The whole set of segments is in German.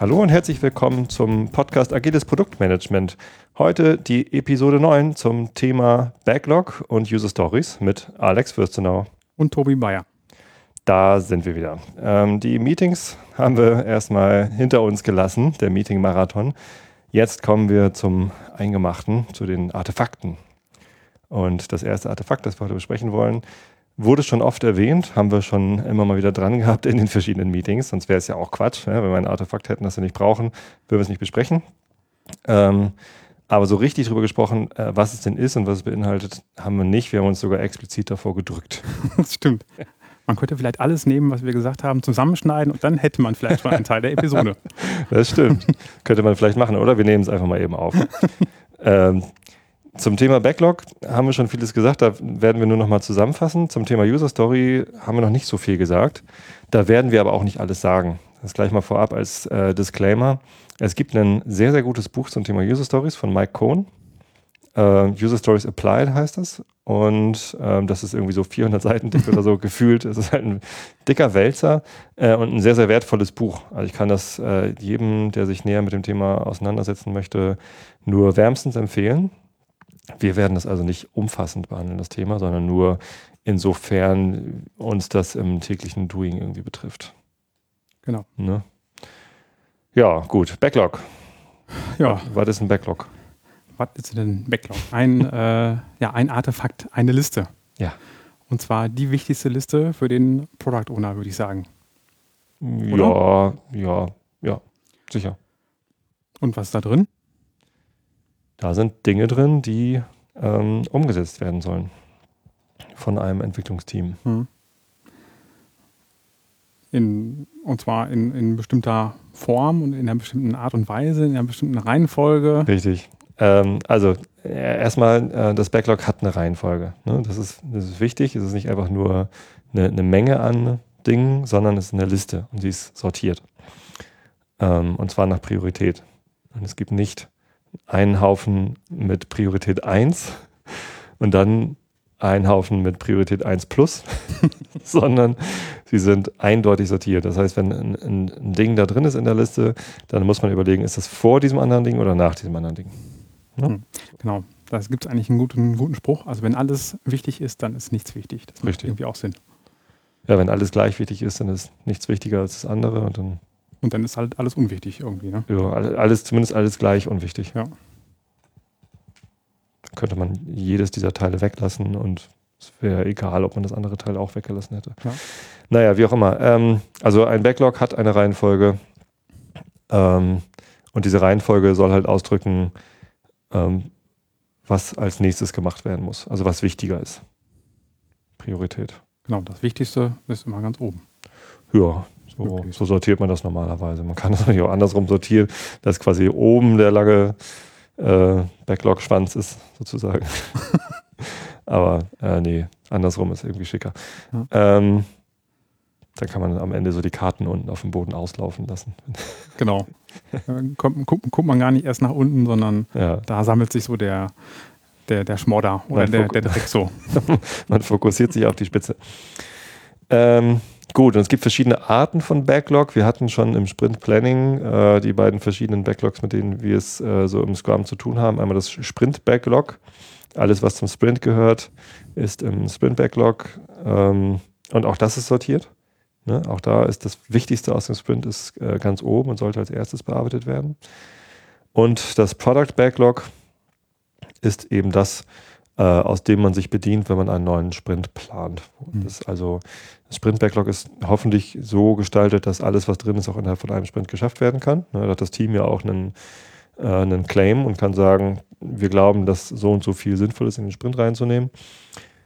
Hallo und herzlich willkommen zum Podcast Agiles Produktmanagement. Heute die Episode 9 zum Thema Backlog und User Stories mit Alex Fürstenau. Und Tobi Bayer. Da sind wir wieder. Ähm, die Meetings haben wir erstmal hinter uns gelassen, der Meeting-Marathon. Jetzt kommen wir zum Eingemachten, zu den Artefakten. Und das erste Artefakt, das wir heute besprechen wollen, Wurde schon oft erwähnt, haben wir schon immer mal wieder dran gehabt in den verschiedenen Meetings, sonst wäre es ja auch Quatsch. Ja, wenn wir ein Artefakt hätten, das wir nicht brauchen, würden wir es nicht besprechen. Ähm, aber so richtig drüber gesprochen, äh, was es denn ist und was es beinhaltet, haben wir nicht. Wir haben uns sogar explizit davor gedrückt. Das stimmt. Man könnte vielleicht alles nehmen, was wir gesagt haben, zusammenschneiden und dann hätte man vielleicht schon einen Teil der Episode. das stimmt. könnte man vielleicht machen, oder? Wir nehmen es einfach mal eben auf. ähm, zum Thema Backlog haben wir schon vieles gesagt, da werden wir nur noch mal zusammenfassen. Zum Thema User Story haben wir noch nicht so viel gesagt. Da werden wir aber auch nicht alles sagen. Das gleich mal vorab als äh, Disclaimer. Es gibt ein sehr, sehr gutes Buch zum Thema User Stories von Mike Cohn. Uh, User Stories Applied heißt das. Und ähm, das ist irgendwie so 400 Seiten dick oder so gefühlt. Es ist halt ein dicker Wälzer äh, und ein sehr, sehr wertvolles Buch. Also ich kann das äh, jedem, der sich näher mit dem Thema auseinandersetzen möchte, nur wärmstens empfehlen. Wir werden das also nicht umfassend behandeln, das Thema, sondern nur insofern uns das im täglichen Doing irgendwie betrifft. Genau. Ne? Ja, gut. Backlog. Ja. Was ist ein Backlog? Was ist denn ein Backlog? Ein, äh, ja, ein Artefakt, eine Liste. Ja. Und zwar die wichtigste Liste für den Product Owner, würde ich sagen. Oder? Ja, ja, ja, sicher. Und was ist da drin? Da sind Dinge drin, die ähm, umgesetzt werden sollen von einem Entwicklungsteam. Hm. In, und zwar in, in bestimmter Form und in einer bestimmten Art und Weise, in einer bestimmten Reihenfolge. Richtig. Ähm, also äh, erstmal, äh, das Backlog hat eine Reihenfolge. Ne? Das, ist, das ist wichtig. Es ist nicht einfach nur eine, eine, Menge an Dingen, sondern es ist eine Liste und sie ist sortiert. Ähm, und zwar nach Priorität. Und es gibt nicht einen Haufen mit Priorität 1 und dann einen Haufen mit Priorität 1 plus, sondern sie sind eindeutig sortiert. Das heißt, wenn ein, ein, Ding da drin ist in der Liste, dann muss man überlegen, ist das vor diesem anderen Ding oder nach diesem anderen Ding. Ja? Hm, genau. Da gibt es eigentlich einen guten, guten Spruch. Also wenn alles wichtig ist, dann ist nichts wichtig. Das macht irgendwie auch Sinn. Ja, wenn alles gleich wichtig ist, dann ist nichts wichtiger als das andere und dann und dann ist halt alles unwichtig irgendwie, ne? Ja, alles, zumindest alles gleich unwichtig. Ja. Dann könnte man jedes dieser Teile weglassen und es wäre egal, ob man das andere Teil auch weggelassen hätte. Ja. Naja, wie auch immer. Ähm, also ein Backlog hat eine Reihenfolge ähm, und diese Reihenfolge soll halt ausdrücken, ähm, was als nächstes gemacht werden muss. Also was wichtiger ist. Priorität. Genau, das Wichtigste ist immer ganz oben. Ja, so, so, sortiert man das normalerweise. Man kann das natürlich auch andersrum sortieren, dass quasi oben der lange äh, Backlog-Schwanz ist, sozusagen. Aber äh, nee, andersrum ist irgendwie schicker. Ja. Ähm, dann kann man am Ende so die Karten unten auf dem Boden auslaufen lassen. Genau. Kommt, guckt, guckt man gar nicht erst nach unten, sondern ja. da sammelt sich so der, der, der Schmodder oder der, der Dreck so. man fokussiert sich auf die Spitze. Ähm, Gut, und es gibt verschiedene Arten von Backlog. Wir hatten schon im Sprint Planning äh, die beiden verschiedenen Backlogs, mit denen wir es äh, so im Scrum zu tun haben. Einmal das Sprint Backlog. Alles, was zum Sprint gehört, ist im Sprint Backlog. Ähm, und auch das ist sortiert. Ne? Auch da ist das Wichtigste aus dem Sprint ist äh, ganz oben und sollte als erstes bearbeitet werden. Und das Product Backlog ist eben das, äh, aus dem man sich bedient, wenn man einen neuen Sprint plant. Mhm. Das also das Sprint-Backlog ist hoffentlich so gestaltet, dass alles, was drin ist, auch innerhalb von einem Sprint geschafft werden kann. Ne, da hat das Team ja auch einen, äh, einen Claim und kann sagen, wir glauben, dass so und so viel sinnvoll ist, in den Sprint reinzunehmen.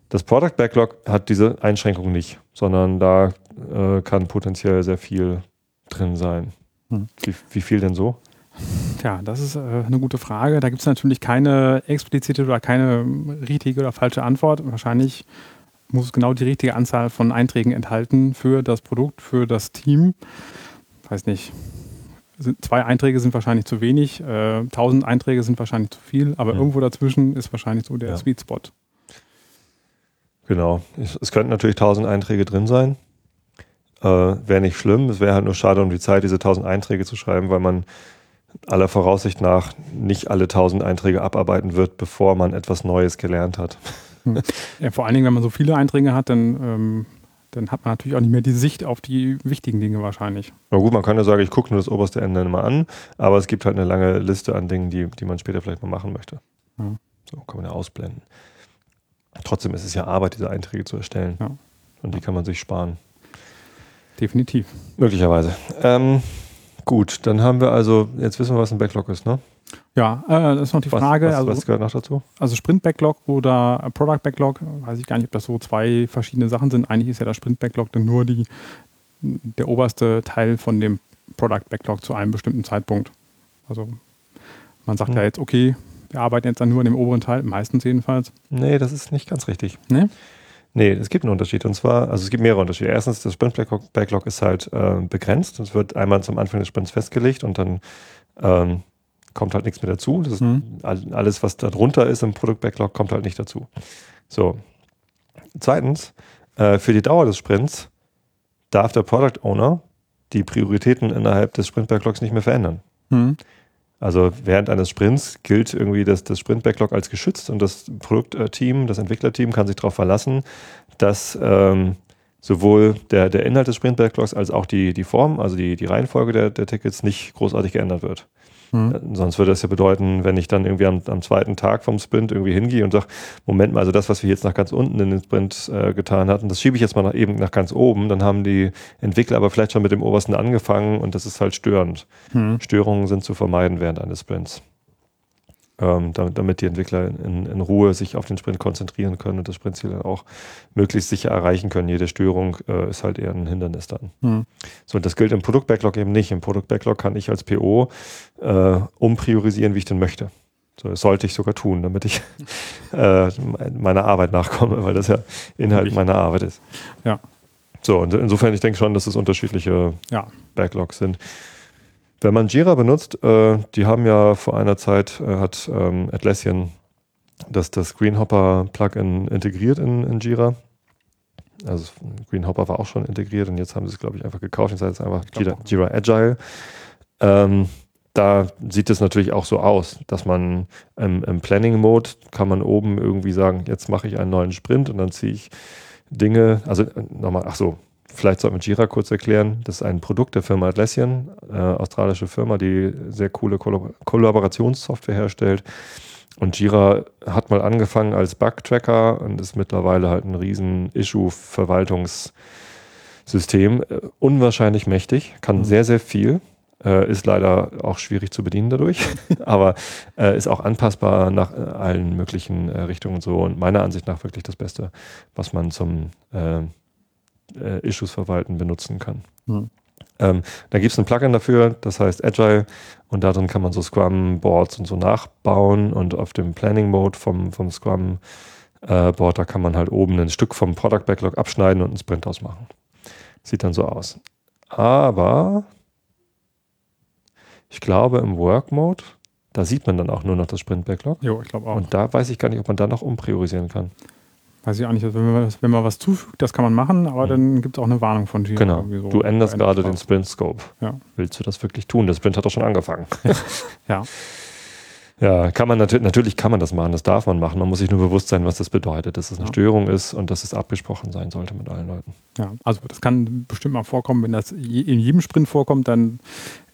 Das Product Backlog hat diese Einschränkung nicht, sondern da äh, kann potenziell sehr viel drin sein. Hm. Wie, wie, viel denn so? Tja, das ist äh, eine gute Frage. Da gibt es natürlich keine explizite oder keine richtige oder falsche Antwort. Wahrscheinlich muss es genau die richtige Anzahl von Einträgen enthalten für das Produkt, für das Team. Weiß nicht. Zwei Einträge sind wahrscheinlich zu wenig, äh, tausend Einträge sind wahrscheinlich zu viel, aber ja. irgendwo dazwischen ist wahrscheinlich so der ja. Sweet Spot. Genau. Es, es könnten natürlich tausend Einträge drin sein. Äh, wäre nicht schlimm. Es wäre halt nur schade um die Zeit, diese 1000 Einträge zu schreiben, weil man aller Voraussicht nach nicht alle 1000 Einträge abarbeiten wird, bevor man etwas Neues gelernt hat. Hm. Ja, vor allen Dingen, wenn man so viele Einträge hat, dann, ähm, dann hat man natürlich auch nicht mehr die Sicht auf die wichtigen Dinge wahrscheinlich. Na gut, man kann ja sagen, ich gucke nur das oberste Ende mal an, aber es gibt halt eine lange Liste an Dingen, die, die man später vielleicht mal machen möchte. Ja. So kann man ja ausblenden. Trotzdem ist es ja Arbeit, diese Einträge zu erstellen. Ja. Und die kann man sich sparen. Definitiv. Möglicherweise. Ähm, gut, dann haben wir also, jetzt wissen wir, was ein Backlog ist, ne? Ja, äh, das ist noch die Frage. Was, also, was gehört noch dazu? Also Sprint-Backlog oder Product-Backlog, weiß ich gar nicht, ob das so zwei verschiedene Sachen sind. Eigentlich ist ja der Sprint-Backlog dann nur die, der oberste Teil von dem Product-Backlog zu einem bestimmten Zeitpunkt. Also man sagt hm. ja jetzt, okay, wir arbeiten jetzt dann nur an dem oberen Teil, meistens jedenfalls. Nee, das ist nicht ganz richtig. Nee? Nee, es gibt einen Unterschied. Und zwar, also es gibt mehrere Unterschiede. Erstens, das Sprint-Backlog ist halt äh, begrenzt. Es wird einmal zum Anfang des Sprints festgelegt und dann ähm, kommt halt nichts mehr dazu. Das mhm. alles, was da drunter ist im Produkt-Backlog, kommt halt nicht dazu. So. Zweitens, äh, für die Dauer des Sprints darf der Product Owner die Prioritäten innerhalb des Sprint-Backlogs nicht mehr verändern. Mhm. Also während eines Sprints gilt irgendwie das, das Sprint-Backlog als geschützt und das Produktteam, das Entwicklerteam kann sich darauf verlassen, dass ähm, sowohl der, der Inhalt des Sprint-Backlogs als auch die, die Form, also die, die Reihenfolge der, der Tickets nicht großartig geändert wird. Mhm. Sonst würde das ja bedeuten, wenn ich dann irgendwie am, am, zweiten Tag vom Sprint irgendwie hingehe und sage, Moment mal, also das, was wir jetzt nach ganz unten in den Sprint äh, getan hatten, das schiebe ich jetzt mal nach, eben nach ganz oben, dann haben die Entwickler aber vielleicht schon mit dem obersten angefangen und das ist halt störend. Mhm. Störungen sind zu vermeiden während eines Sprints ähm, damit, damit, die Entwickler in, in, Ruhe sich auf den Sprint konzentrieren können und das Sprintziel dann auch möglichst sicher erreichen können. Jede Störung äh, ist halt eher ein Hindernis dann. Mhm. So, und das gilt im Produktbacklog eben nicht. Im Produktbacklog kann ich als PO äh, umpriorisieren, wie ich denn möchte. So, das sollte ich sogar tun, damit ich äh, meiner Arbeit nachkomme, weil das ja Inhalt meiner Arbeit ist. Ja. So, und insofern, ich denke schon, dass es unterschiedliche ja. Backlogs sind. Wenn man Jira benutzt, äh, die haben ja vor einer Zeit, äh, hat ähm, Atlassian das, das Greenhopper-Plugin integriert in, in Jira. Also Greenhopper war auch schon integriert und jetzt haben sie es, glaube ich, einfach gekauft. Jetzt heißt es einfach Jira, Jira Agile. Ähm, da sieht es natürlich auch so aus, dass man im, im Planning-Mode kann man oben irgendwie sagen, jetzt mache ich einen neuen Sprint und dann ziehe ich Dinge, also äh, nochmal, ach so, Vielleicht sollten wir Jira kurz erklären. Das ist ein Produkt der Firma Atlassian, äh, australische Firma, die sehr coole Kollabor Kollaborationssoftware herstellt. Und Jira hat mal angefangen als Bug-Tracker und ist mittlerweile halt ein riesen Issue-Verwaltungssystem. Äh, unwahrscheinlich mächtig, kann mhm. sehr, sehr viel. Äh, ist leider auch schwierig zu bedienen dadurch, aber äh, ist auch anpassbar nach äh, allen möglichen äh, Richtungen und so. Und meiner Ansicht nach wirklich das Beste, was man zum äh, Issues verwalten benutzen kann. Mhm. Ähm, da gibt es ein Plugin dafür, das heißt Agile und darin kann man so Scrum-Boards und so nachbauen und auf dem Planning-Mode vom, vom Scrum äh, Board, da kann man halt oben ein Stück vom Product Backlog abschneiden und einen Sprint ausmachen. Sieht dann so aus. Aber ich glaube im Work Mode, da sieht man dann auch nur noch das Sprint Backlog. Jo, ich glaube auch. Und da weiß ich gar nicht, ob man da noch umpriorisieren kann. Weiß ich auch nicht. Wenn, man, wenn man was zufügt, das kann man machen, aber mhm. dann gibt es auch eine Warnung von Jira. Genau. So du änderst gerade den Sprint-Scope. Ja. Willst du das wirklich tun? Der Sprint hat doch schon angefangen. ja. Ja, kann man natürlich, natürlich kann man das machen, das darf man machen. Man muss sich nur bewusst sein, was das bedeutet, dass es eine ja. Störung ist und dass es abgesprochen sein sollte mit allen Leuten. Ja, also das kann bestimmt mal vorkommen. Wenn das in jedem Sprint vorkommt, dann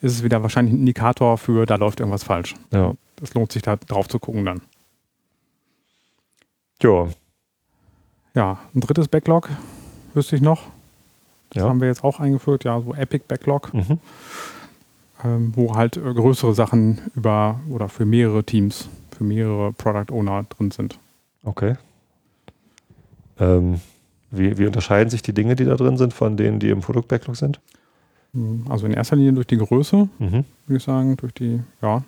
ist es wieder wahrscheinlich ein Indikator für, da läuft irgendwas falsch. Ja. Das lohnt sich da drauf zu gucken dann. Ja, ja, ein drittes Backlog wüsste ich noch. Das ja. haben wir jetzt auch eingeführt, ja, so Epic Backlog, mhm. ähm, wo halt äh, größere Sachen über oder für mehrere Teams, für mehrere Product Owner drin sind. Okay. Ähm, wie, wie unterscheiden sich die Dinge, die da drin sind, von denen, die im Produkt Backlog sind? Hm, also in erster Linie durch die Größe, mhm. würde ich sagen, durch die, ja.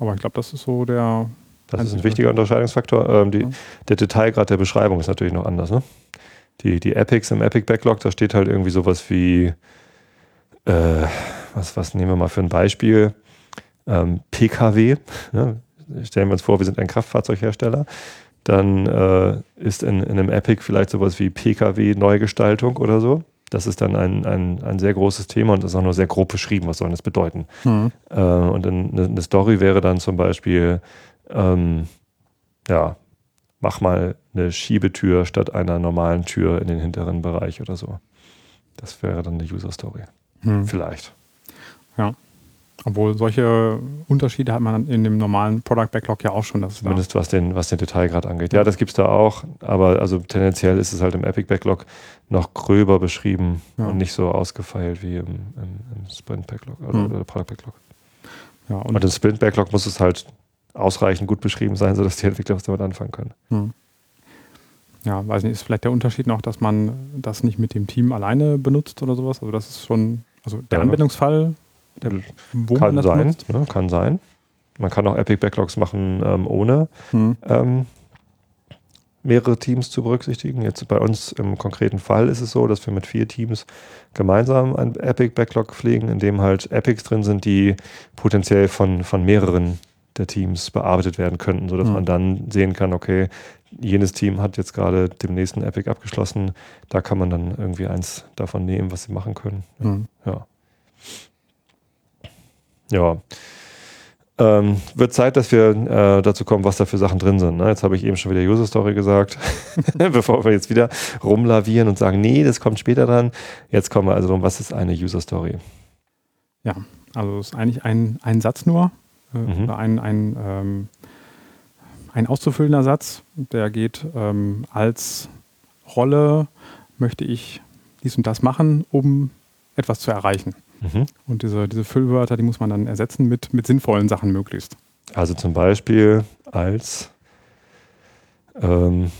Aber ich glaube, das ist so der, das ist ein wichtiger Unterscheidungsfaktor. Ähm, die, Der Detailgrad der Beschreibung ist natürlich noch anders. Ne? Die, die Epics im Epic Backlog, da steht halt irgendwie sowas wie, äh, was, was nehmen wir mal für ein Beispiel? Ähm, PKW. Ne? Stellen wir uns vor, wir sind ein Kraftfahrzeughersteller. Dann äh, ist in, in einem Epic vielleicht sowas wie PKW-Neugestaltung oder so. das ist dann ein, ein, ein sehr großes Thema und das ist auch nur sehr grob beschrieben, was soll das bedeuten. Mhm. Äh, und eine, eine, Story wäre dann zum Beispiel, ähm, ja, mach mal eine Schiebetür statt einer normalen Tür in den hinteren Bereich oder so. Das wäre dann eine User Story. Mhm. Vielleicht. Ja. Obwohl solche Unterschiede hat man in dem normalen Product Backlog ja auch schon. Zumindest was den, was den Detailgrad angeht. Ja, das gibt es da auch, aber also tendenziell ist es halt im Epic Backlog noch gröber beschrieben ja. und nicht so ausgefeilt wie im, im, im Sprint Backlog oder, mhm. oder Product Backlog. Ja, und, und im Sprint Backlog muss es halt ausreichend gut beschrieben sein, sodass die Entwickler was damit anfangen können. Mhm. Ja, weiß nicht, ist vielleicht der Unterschied noch, dass man das nicht mit dem Team alleine benutzt oder sowas? Also das ist schon, also der ja. Anwendungsfall der, kann sein, ne, kann sein. Man kann auch Epic Backlogs machen ähm, ohne hm. ähm, mehrere Teams zu berücksichtigen. Jetzt bei uns im konkreten Fall ist es so, dass wir mit vier Teams gemeinsam ein Epic Backlog pflegen, in dem halt Epics drin sind, die potenziell von, von mehreren der Teams bearbeitet werden könnten, sodass mhm. man dann sehen kann, okay, jenes Team hat jetzt gerade dem nächsten Epic abgeschlossen, da kann man dann irgendwie eins davon nehmen, was sie machen können. Mhm. Ja. Ja. Ähm, wird Zeit, dass wir äh, dazu kommen, was da für Sachen drin sind. Ne? Jetzt habe ich eben schon wieder User Story gesagt, bevor wir jetzt wieder rumlavieren und sagen, nee, das kommt später dran. Jetzt kommen wir also darum, was ist eine User Story? Ja, also es ist eigentlich ein, ein Satz nur, äh, mhm. oder ein, ein, ähm, ein auszufüllender Satz, der geht ähm, als Rolle, möchte ich dies und das machen, um etwas zu erreichen. Mhm. Und diese, diese Füllwörter, die muss man dann ersetzen mit, mit sinnvollen Sachen möglichst. Also zum Beispiel als ähm,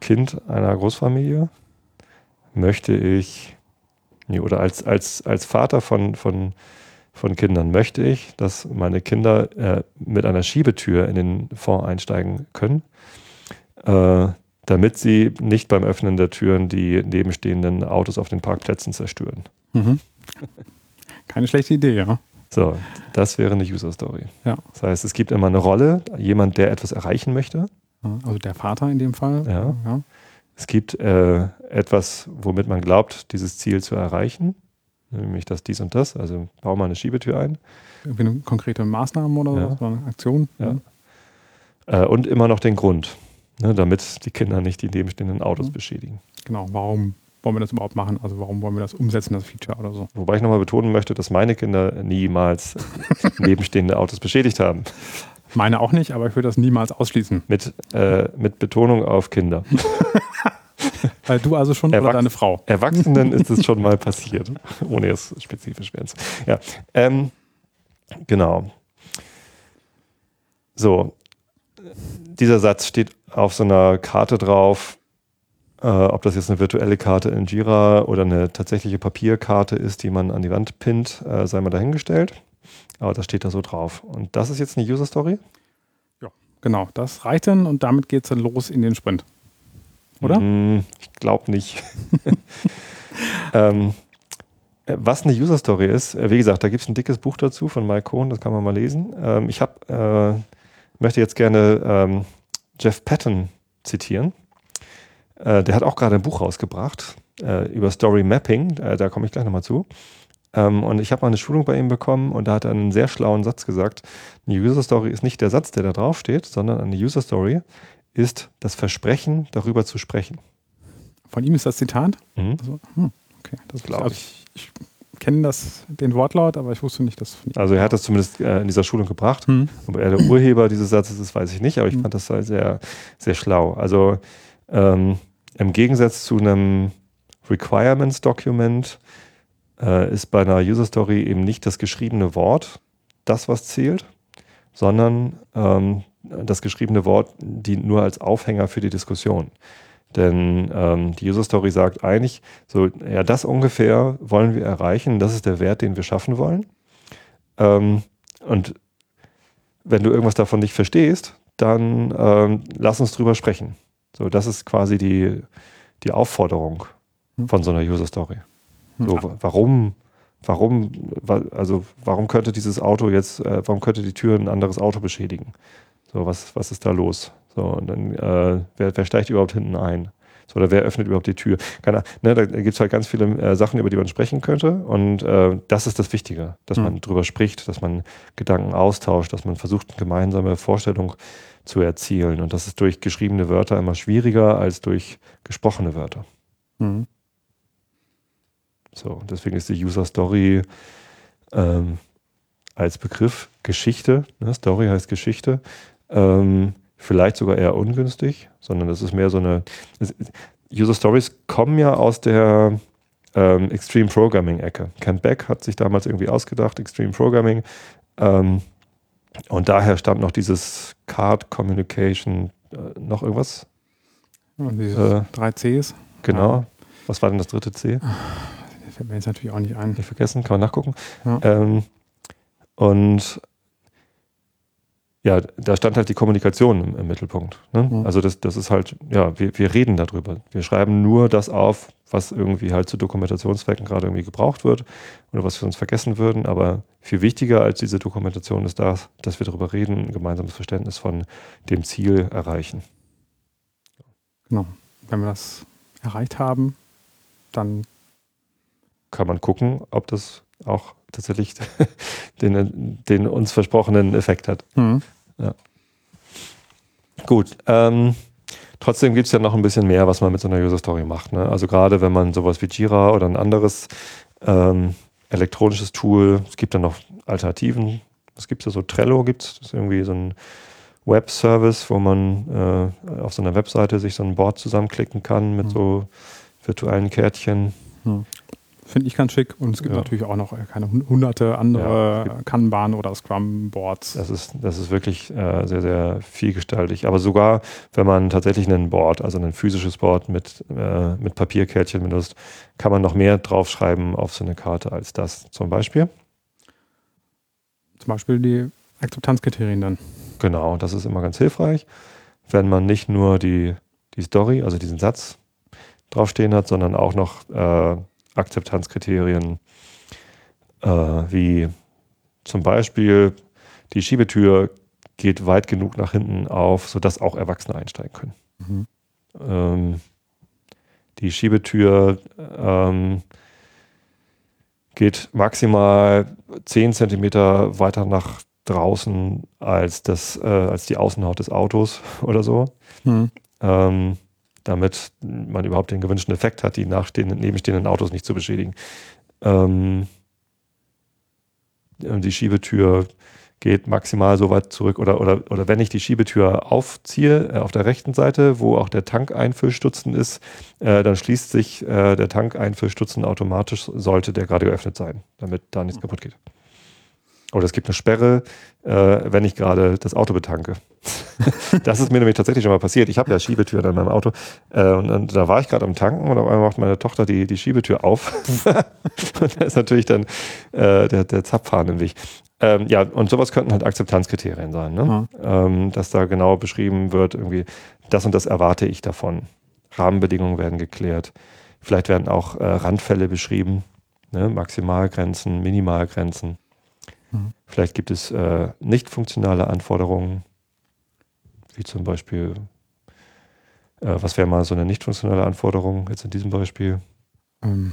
Kind einer Großfamilie möchte ich, nee, oder als, als, als Vater von, von, von Kindern möchte ich, dass meine Kinder äh, mit einer Schiebetür in den Fonds einsteigen können, äh, damit sie nicht beim Öffnen der Türen die nebenstehenden Autos auf den Parkplätzen zerstören. Mhm. Keine schlechte Idee, ja. So, das wäre eine User Story. Ja. Das heißt, es gibt immer eine Rolle, jemand, der etwas erreichen möchte. Also der Vater in dem Fall. Ja. ja. Es gibt äh, etwas, womit man glaubt, dieses Ziel zu erreichen, nämlich das dies und das. Also bau mal eine Schiebetür ein. Irgendwie eine konkrete Maßnahme oder ja. so, eine Aktion. Ja. Äh, und immer noch den Grund, ne, damit die Kinder nicht die nebenstehenden Autos mhm. beschädigen. Genau, warum wollen wir das überhaupt machen? Also warum wollen wir das umsetzen, das Feature oder so? Wobei ich nochmal betonen möchte, dass meine Kinder niemals nebenstehende Autos beschädigt haben. Meine auch nicht, aber ich würde das niemals ausschließen. Mit, äh, mit Betonung auf Kinder. Weil du also schon Erwachs oder deine Frau? Erwachsenen ist es schon mal passiert, ohne es spezifisch werden zu. Ja, ähm, genau. So, dieser Satz steht auf so einer Karte drauf, äh, ob das jetzt eine virtuelle Karte in Jira oder eine tatsächliche Papierkarte ist, die man an die Wand pinnt, äh, sei mal dahingestellt. Aber das steht da so drauf. Und das ist jetzt eine User Story? Ja, genau. Das reicht dann und damit geht es dann los in den Sprint. Oder? Mm, ich glaube nicht. ähm, äh, was eine User Story ist, äh, wie gesagt, da gibt es ein dickes Buch dazu von Mike Cohn, das kann man mal lesen. Ähm, ich hab, äh, möchte jetzt gerne ähm, Jeff Patton zitieren. Äh, der hat auch gerade ein Buch rausgebracht äh, über Story Mapping. Äh, da komme ich gleich nochmal zu. Ähm, und ich habe mal eine Schulung bei ihm bekommen und da hat er einen sehr schlauen Satz gesagt. Eine User Story ist nicht der Satz, der da drauf steht, sondern eine User Story ist das Versprechen, darüber zu sprechen. Von ihm ist das Zitat? Mhm. Also, hm, okay, das glaube also ich. ich kenne das, den Wortlaut, aber ich wusste nicht, dass. Also er hat das zumindest äh, in dieser Schulung gebracht. Hm. Ob er der Urheber dieses Satzes ist, weiß ich nicht, aber ich hm. fand das halt sehr, sehr schlau. Also ähm, im Gegensatz zu einem Requirements-Document äh, ist bei einer User Story eben nicht das geschriebene Wort das, was zählt, sondern ähm, das geschriebene Wort dient nur als Aufhänger für die Diskussion. Denn ähm, die User Story sagt eigentlich, so, ja, das ungefähr wollen wir erreichen, das ist der Wert, den wir schaffen wollen. Ähm, und wenn du irgendwas davon nicht verstehst, dann ähm, lass uns drüber sprechen. So, das ist quasi die, die Aufforderung hm. von so einer User Story. So, warum, warum, also warum könnte dieses Auto jetzt, äh, warum könnte die Tür ein anderes Auto beschädigen? So, was, was ist da los? So, und dann, äh, wer, wer steigt überhaupt hinten ein? So, oder wer öffnet überhaupt die Tür? Keine, ne, da gibt es halt ganz viele äh, Sachen, über die man sprechen könnte. Und äh, das ist das Wichtige, dass mhm. man drüber spricht, dass man Gedanken austauscht, dass man versucht, eine gemeinsame Vorstellung zu erzielen. Und das ist durch geschriebene Wörter immer schwieriger als durch gesprochene Wörter. Mhm. So, deswegen ist die User Story ähm, als Begriff Geschichte, ne, Story heißt Geschichte, ähm, vielleicht sogar eher ungünstig, sondern das ist mehr so eine. User Stories kommen ja aus der ähm, Extreme Programming Ecke. Ken Beck hat sich damals irgendwie ausgedacht, Extreme Programming. Ähm, und daher stammt noch dieses Card Communication, äh, noch irgendwas? Und diese äh, drei Cs. Genau. Was war denn das dritte C? Fällt mir jetzt natürlich auch nicht ein. Nicht vergessen, kann man nachgucken. Ja. Ähm, und ja, da stand halt die Kommunikation im, im Mittelpunkt. Ne? Mhm. Also das, das ist halt, ja, wir, wir reden darüber. Wir schreiben nur das auf, was irgendwie halt zu Dokumentationszwecken gerade irgendwie gebraucht wird oder was wir uns vergessen würden. Aber viel wichtiger als diese Dokumentation ist das, dass wir darüber reden, ein gemeinsames Verständnis von dem Ziel erreichen. Genau. Wenn wir das erreicht haben, dann kann man gucken, ob das auch tatsächlich den, den uns versprochenen Effekt hat. Mhm. Ja. Gut. Ähm, trotzdem gibt es ja noch ein bisschen mehr, was man mit so einer User Story macht. Ne? Also gerade wenn man sowas wie Jira oder ein anderes ähm, elektronisches Tool, es gibt dann noch Alternativen. Es gibt ja so Trello, gibt es, das ist irgendwie so ein Web-Service, wo man äh, auf so einer Webseite sich so ein Board zusammenklicken kann mit mhm. so virtuellen Kärtchen. Mhm. Finde ich ganz schick. Und es gibt ja. natürlich auch noch äh, keine hunderte andere ja, Kanban oder Scrum-Boards. Das ist, das ist wirklich äh, sehr, sehr vielgestaltig. Aber sogar, wenn man tatsächlich ein Board, also ein physisches Board mit, äh, mit Papierkärtchen benutzt, kann man noch mehr draufschreiben auf so eine Karte als das zum Beispiel. Zum Beispiel die Akzeptanzkriterien dann. Genau, das ist immer ganz hilfreich, wenn man nicht nur die, die Story, also diesen Satz draufstehen hat, sondern auch noch äh, Akzeptanzkriterien äh, wie zum Beispiel die Schiebetür geht weit genug nach hinten auf, sodass auch Erwachsene einsteigen können. Mhm. Ähm, die Schiebetür ähm, geht maximal 10 Zentimeter weiter nach draußen als, das, äh, als die Außenhaut des Autos oder so. Mhm. Ähm, damit man überhaupt den gewünschten Effekt hat, die nachstehenden, nebenstehenden Autos nicht zu beschädigen. Ähm, die Schiebetür geht maximal so weit zurück oder, oder, oder wenn ich die Schiebetür aufziehe äh, auf der rechten Seite, wo auch der Tankeinfüllstutzen ist, äh, dann schließt sich äh, der Tankeinfüllstutzen automatisch, sollte der gerade geöffnet sein, damit da nichts kaputt geht. Oder es gibt eine Sperre, äh, wenn ich gerade das Auto betanke. das ist mir nämlich tatsächlich schon mal passiert. Ich habe ja Schiebetüren in meinem Auto äh, und, und, da war ich gerade am Tanken und auf einmal macht meine Tochter die, die Schiebetür auf. und da ist natürlich dann äh, der, der Zapfhahn im Weg. Ähm, ja, und sowas könnten halt Akzeptanzkriterien sein, ne? Mhm. Ähm, dass da genau beschrieben wird, irgendwie, das und das erwarte ich davon. Rahmenbedingungen werden geklärt. Vielleicht werden auch äh, Randfälle beschrieben, ne? Maximalgrenzen, Minimalgrenzen. Mhm. Vielleicht gibt es äh, nicht funktionale Anforderungen, wie zum Beispiel, äh, was wäre mal so eine nicht funktionale Anforderung jetzt in diesem Beispiel? Ähm.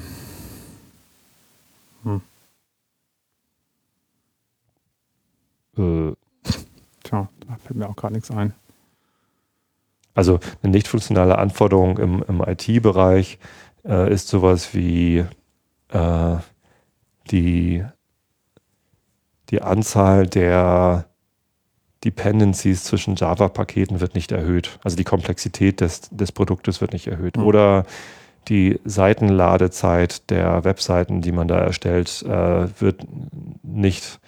Hm. Äh. Tja, da fällt mir auch gerade nichts ein. Also eine nicht funktionale Anforderung im, im IT-Bereich äh, ist sowas wie äh, die die Anzahl der Dependencies zwischen Java-Paketen wird nicht erhöht. Also die Komplexität des, des Produktes wird nicht erhöht. Mhm. Oder die Seitenladezeit der Webseiten, die man da erstellt, äh, wird nicht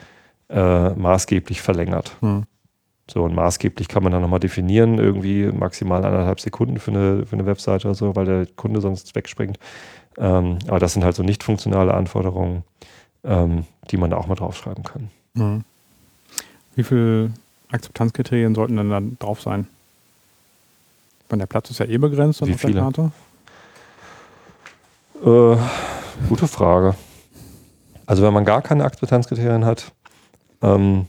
äh, maßgeblich verlängert. Mhm. So, und maßgeblich kann man dann nochmal definieren, irgendwie maximal anderthalb Sekunden für eine, für eine Webseite oder so, weil der Kunde sonst wegspringt. Ähm, aber das sind halt so nicht funktionale Anforderungen ähm, die man da auch mal draufschreiben kann. Mhm. Wie viele Akzeptanzkriterien sollten denn dann drauf sein? Weil der Platz ist ja eh begrenzt Wie auf viele? der Karte. Äh, gute Frage. Also wenn man gar keine Akzeptanzkriterien hat, ähm,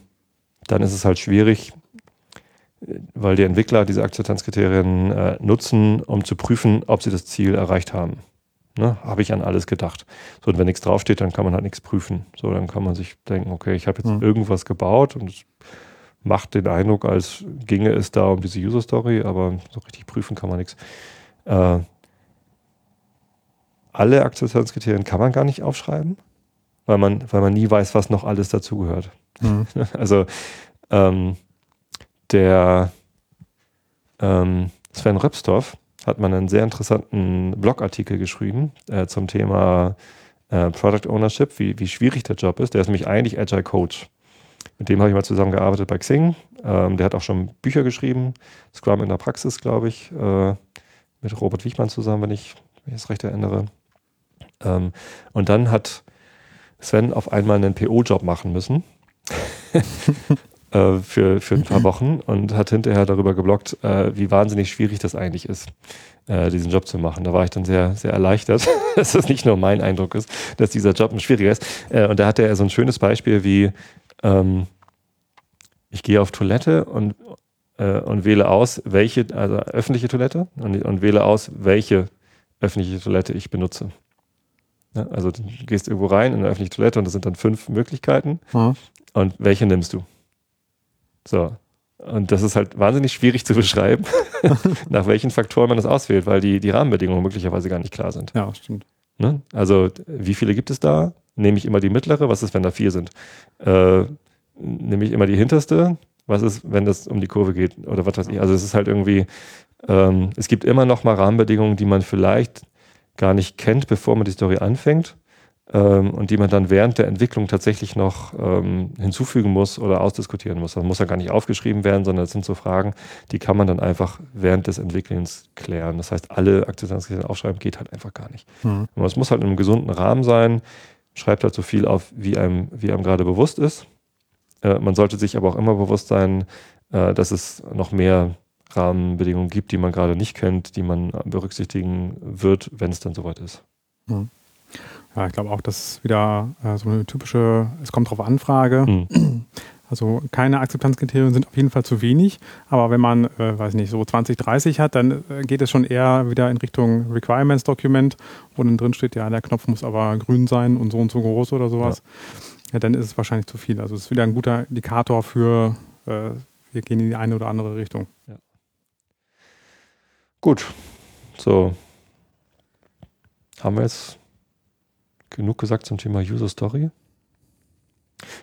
dann ist es halt schwierig, weil die Entwickler diese Akzeptanzkriterien äh, nutzen, um zu prüfen, ob sie das Ziel erreicht haben. Ne, habe ich an alles gedacht. So, und wenn nichts draufsteht, dann kann man halt nichts prüfen. So, dann kann man sich denken, okay, ich habe jetzt mhm. irgendwas gebaut und es macht den Eindruck, als ginge es da um diese User Story, aber so richtig prüfen kann man nichts. Äh, alle Akzeptanzkriterien kann man gar nicht aufschreiben, weil man, weil man nie weiß, was noch alles dazugehört. Mhm. Also ähm, der ähm, Sven Röpstorff hat man einen sehr interessanten Blogartikel geschrieben äh, zum Thema äh, Product Ownership, wie, wie schwierig der Job ist. Der ist nämlich eigentlich Agile Coach. Mit dem habe ich mal zusammengearbeitet bei Xing. Ähm, der hat auch schon Bücher geschrieben, Scrum in der Praxis, glaube ich, äh, mit Robert Wichmann zusammen, wenn ich mich das recht erinnere. Ähm, und dann hat Sven auf einmal einen PO-Job machen müssen. äh, für, für ein paar Wochen und hat hinterher darüber geblockt, äh, wie wahnsinnig schwierig das eigentlich ist, äh, diesen Job zu machen. Da war ich dann sehr, sehr erleichtert, dass es nicht nur mein Eindruck ist, dass dieser Job ein schwieriger ist. Äh, und da hatte er so ein schönes Beispiel wie, ähm, ich gehe auf Toilette und, äh, und wähle aus, welche, also öffentliche Toilette und, und wähle aus, welche öffentliche Toilette ich benutze. Ja, also du gehst irgendwo rein in eine öffentliche Toilette und das sind dann fünf Möglichkeiten. Mhm. Und welche nimmst du? So. Und das ist halt wahnsinnig schwierig zu beschreiben, nach welchen Faktoren man das auswählt, weil die, die Rahmenbedingungen möglicherweise gar nicht klar sind. Ja, stimmt. Ne? Also, wie viele gibt es da? Nehme ich immer die mittlere? Was ist, wenn da vier sind? Äh, nehme ich immer die hinterste? Was ist, wenn das um die Kurve geht? Oder was weiß ich? Also, es ist halt irgendwie, ähm, es gibt immer noch mal Rahmenbedingungen, die man vielleicht gar nicht kennt, bevor man die Story anfängt und die man dann während der Entwicklung tatsächlich noch ähm, hinzufügen muss oder ausdiskutieren muss. Das muss ja gar nicht aufgeschrieben werden, sondern es sind so Fragen, die kann man dann einfach während des Entwickelns klären. Das heißt, alle Akzeptanzkriterien aufschreiben geht halt einfach gar nicht. Mhm. Es muss halt in einem gesunden Rahmen sein, schreibt halt so viel auf, wie einem, wie einem gerade bewusst ist. Äh, man sollte sich aber auch immer bewusst sein, äh, dass es noch mehr Rahmenbedingungen gibt, die man gerade nicht kennt, die man berücksichtigen wird, wenn es dann soweit ist. Mhm. Ja, ich glaube auch, das ist wieder äh, so eine typische, es kommt drauf an, Frage. Mhm. Also keine Akzeptanzkriterien sind auf jeden Fall zu wenig, aber wenn man, äh, weiß nicht, so 20, 30 hat, dann äh, geht es schon eher wieder in Richtung Requirements Document, wo dann drin steht, ja, der Knopf muss aber grün sein und so und so groß oder sowas. Ja, ja dann ist es wahrscheinlich zu viel. Also es ist wieder ein guter Indikator für, äh, wir gehen in die eine oder andere Richtung. Ja. Gut, so haben wir jetzt genug gesagt zum Thema User Story.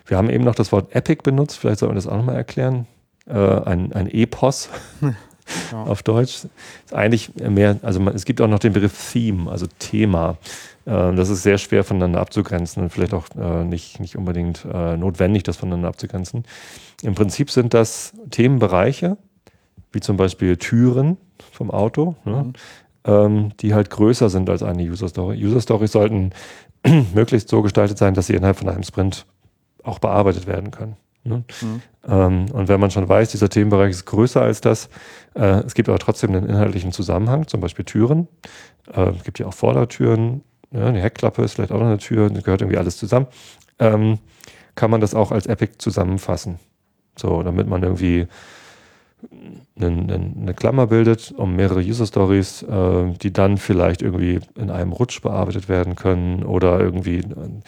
Wir haben eben noch das Wort Epic benutzt, vielleicht sollten wir das auch nochmal erklären. Äh, ein, ein Epos ja. auf Deutsch. Ist eigentlich mehr, also man, es gibt auch noch den Begriff Theme, also Thema. Äh, das ist sehr schwer voneinander abzugrenzen und vielleicht auch äh, nicht, nicht unbedingt äh, notwendig, das voneinander abzugrenzen. Im Prinzip sind das Themenbereiche, wie zum Beispiel Türen vom Auto, ne? mhm. ähm, die halt größer sind als eine User Story. User Stories sollten möglichst so gestaltet sein, dass sie innerhalb von einem Sprint auch bearbeitet werden können. Ne? Mhm. Ähm, und wenn man schon weiß, dieser Themenbereich ist größer als das, äh, es gibt aber trotzdem einen inhaltlichen Zusammenhang, zum Beispiel Türen. Äh, es gibt ja auch Vordertüren, ja, eine Heckklappe ist vielleicht auch noch eine Tür, das gehört irgendwie alles zusammen. Ähm, kann man das auch als Epic zusammenfassen. So, damit man irgendwie eine, Klammer bildet um mehrere User Stories, äh, die dann vielleicht irgendwie in einem Rutsch bearbeitet werden können oder irgendwie äh,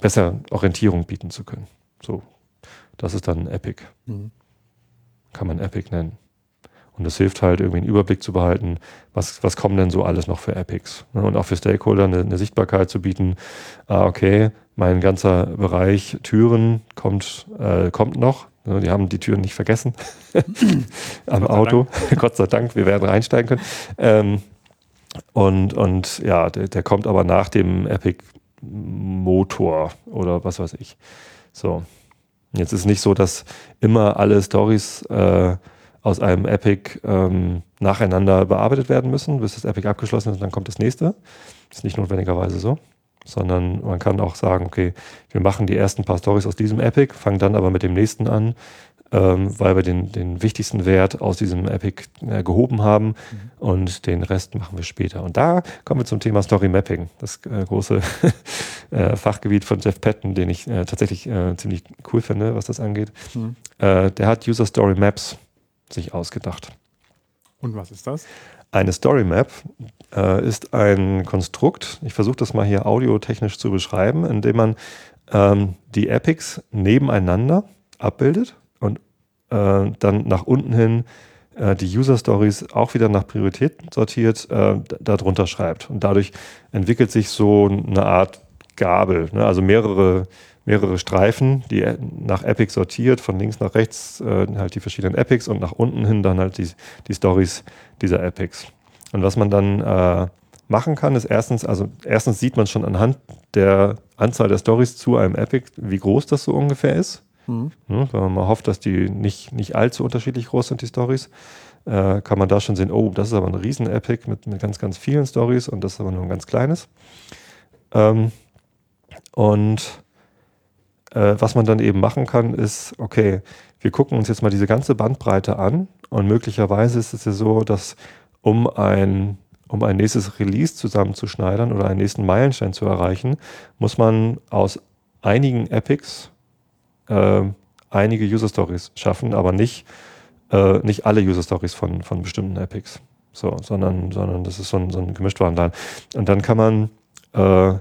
besser Orientierung bieten zu können. So, das ist dann Epic. Mhm. Kann man Epic nennen. Und das hilft halt irgendwie einen Überblick zu behalten, was, was kommen denn so alles noch für Epics. Ne? Und auch für Stakeholder eine, eine Sichtbarkeit zu bieten. Ah, okay, mein ganzer Bereich Türen kommt, äh, kommt noch. Die haben die Türen nicht vergessen am Auto. Gott sei Dank, wir werden reinsteigen können. Ähm, und, und ja, der, der, kommt aber nach dem Epic Motor oder was weiß ich. So. Jetzt ist nicht so, dass immer alle Stories äh, aus einem Epic ähm, nacheinander bearbeitet werden müssen, bis das Epic abgeschlossen ist und dann kommt das nächste. Das ist nicht notwendigerweise so sondern man kann auch sagen, okay, wir machen die ersten paar Stories aus diesem Epic, fangen dann aber mit dem nächsten an, ähm, weil wir den, den wichtigsten Wert aus diesem Epic äh, gehoben haben mhm. und den Rest machen wir später. Und da kommen wir zum Thema Story Mapping, das äh, große äh, Fachgebiet von Jeff Patton, den ich äh, tatsächlich äh, ziemlich cool finde, was das angeht. Mhm. Der hat User Story Maps sich ausgedacht. Und was ist das? Eine Story Map äh, ist ein Konstrukt, ich versuche das mal hier audiotechnisch zu beschreiben, indem man ähm, die Epics nebeneinander abbildet und äh, dann nach unten hin äh, die User Stories auch wieder nach Priorität sortiert, äh, darunter schreibt. Und dadurch entwickelt sich so eine Art Gabel, ne? also mehrere, mehrere Streifen, die äh, nach Epic sortiert, von links nach rechts äh, halt die verschiedenen Epics und nach unten hin dann halt die, die Stories dieser Epics. Und was man dann äh, machen kann, ist erstens, also erstens sieht man schon anhand der Anzahl der Stories zu einem Epic, wie groß das so ungefähr ist. Mhm. Ja, wenn man mal hofft, dass die nicht, nicht allzu unterschiedlich groß sind, die Stories, äh, kann man da schon sehen, oh, das ist aber ein Riesen-Epic mit, mit ganz, ganz vielen Stories und das ist aber nur ein ganz kleines. Ähm, und äh, was man dann eben machen kann, ist, okay, wir gucken uns jetzt mal diese ganze Bandbreite an und möglicherweise ist es ja so, dass um ein, um ein nächstes Release zusammenzuschneidern oder einen nächsten Meilenstein zu erreichen, muss man aus einigen Epics äh, einige User Stories schaffen, aber nicht, äh, nicht alle User Stories von, von bestimmten Epics. So, sondern, sondern das ist so ein, so ein Gemischtwarenladen. Und dann kann man äh,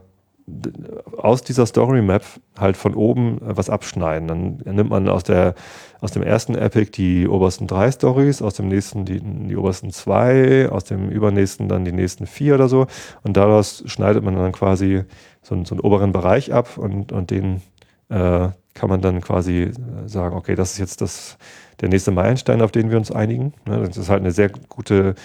aus dieser Story Map halt von oben äh, was abschneiden. Dann nimmt man aus, der, aus dem ersten Epic die obersten drei Stories, aus dem nächsten die, die obersten zwei, aus dem übernächsten dann die nächsten vier oder so. Und daraus schneidet man dann quasi so, so einen oberen Bereich ab und, und den äh, kann man dann quasi äh, sagen, okay, das ist jetzt das, der nächste Meilenstein, auf den wir uns einigen. Ne, das ist halt eine sehr gute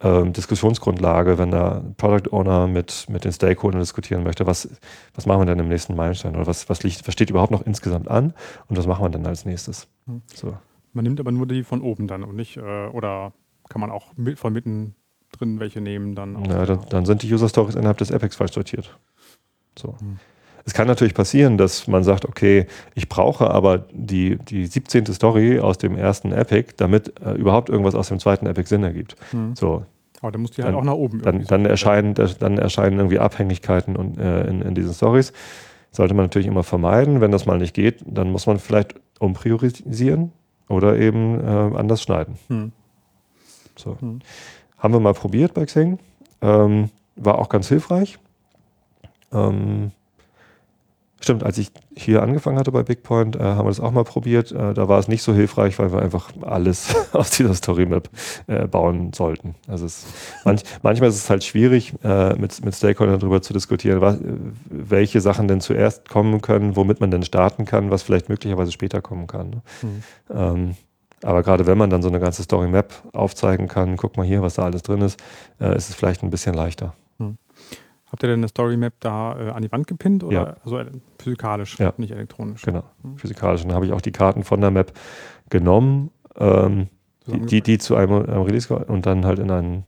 ähm, Diskussionsgrundlage, wenn der Product Owner mit, mit den Stakeholdern diskutieren möchte, was, was machen wir denn im nächsten Meilenstein oder was, was, liegt, was steht überhaupt noch insgesamt an und was machen wir dann als nächstes. Hm. So. Man nimmt aber nur die von oben dann und nicht, äh, oder kann man auch mit, von mitten drin welche nehmen dann? Ja, dann, dann, sind die User Stories innerhalb des Epics falsch sortiert. So. Hm. Es kann natürlich passieren, dass man sagt, okay, ich brauche aber die, die 17. Story aus dem ersten Epic, damit äh, überhaupt irgendwas aus dem zweiten Epic Sinn ergibt. Mhm. So. Aber dann muss die halt auch nach oben. Dann, dann, erscheinen, dann erscheinen irgendwie Abhängigkeiten und, äh, in, in diesen Stories. Sollte man natürlich immer vermeiden. Wenn das mal nicht geht, dann muss man vielleicht umpriorisieren oder eben äh, anders schneiden. Mhm. So. Mhm. Haben wir mal probiert bei Xing. Ähm, war auch ganz hilfreich. Ähm, Stimmt, als ich hier angefangen hatte bei Bigpoint, äh, haben wir das auch mal probiert. Äh, da war es nicht so hilfreich, weil wir einfach alles aus dieser Storymap äh, bauen sollten. Also es, manch, manchmal ist es halt schwierig, äh, mit, mit Stakeholdern darüber zu diskutieren, was, welche Sachen denn zuerst kommen können, womit man denn starten kann, was vielleicht möglicherweise später kommen kann. Ne? Mhm. Ähm, aber gerade wenn man dann so eine ganze Storymap aufzeigen kann, guck mal hier, was da alles drin ist, äh, ist es vielleicht ein bisschen leichter. Habt ihr denn eine Story Map da äh, an die Wand gepinnt oder ja. also physikalisch, ja. nicht elektronisch? Genau, hm. physikalisch. Und dann habe ich auch die Karten von der Map genommen, ähm, die, die, die, zu einem, einem, Release und dann halt in einen,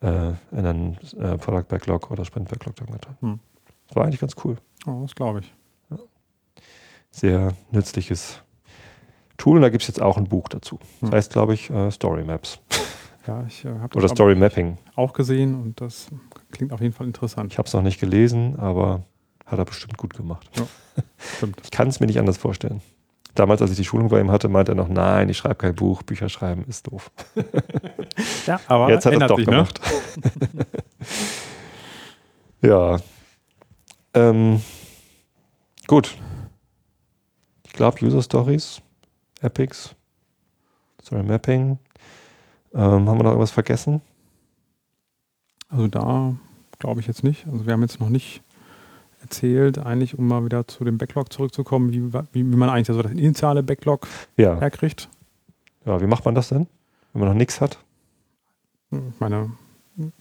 äh, in einen äh, Product Backlog oder Sprint Backlog dann getan. Hm. Das war eigentlich ganz cool. Oh, das glaube ich. Ja. Sehr nützliches Tool und da gibt es jetzt auch ein Buch dazu. Das hm. heißt, glaube ich, äh, Story Maps. Ja, ich äh, habe Oder Story Mapping. Auch gesehen und das klingt auf jeden Fall interessant. Ich habe es noch nicht gelesen, aber hat er bestimmt gut gemacht. Ja, stimmt. Ich kann es mir nicht anders vorstellen. Damals, als ich die Schulung bei ihm hatte, meinte er noch, nein, ich schreibe kein Buch, Bücher schreiben ist doof. ja, aber jetzt hat er es doch sich, ne? gemacht. Ne? ja. Ähm, gut. Ich glaube, User Stories, Epics, Story Mapping, ähm, haben wir noch irgendwas vergessen? Also da glaube ich jetzt nicht. Also wir haben jetzt noch nicht erzählt, eigentlich, um mal wieder zu dem Backlog zurückzukommen, wie, wie, wie man eigentlich so das initiale Backlog ja. herkriegt. Ja, wie macht man das denn, wenn man noch nichts hat? Ich meine,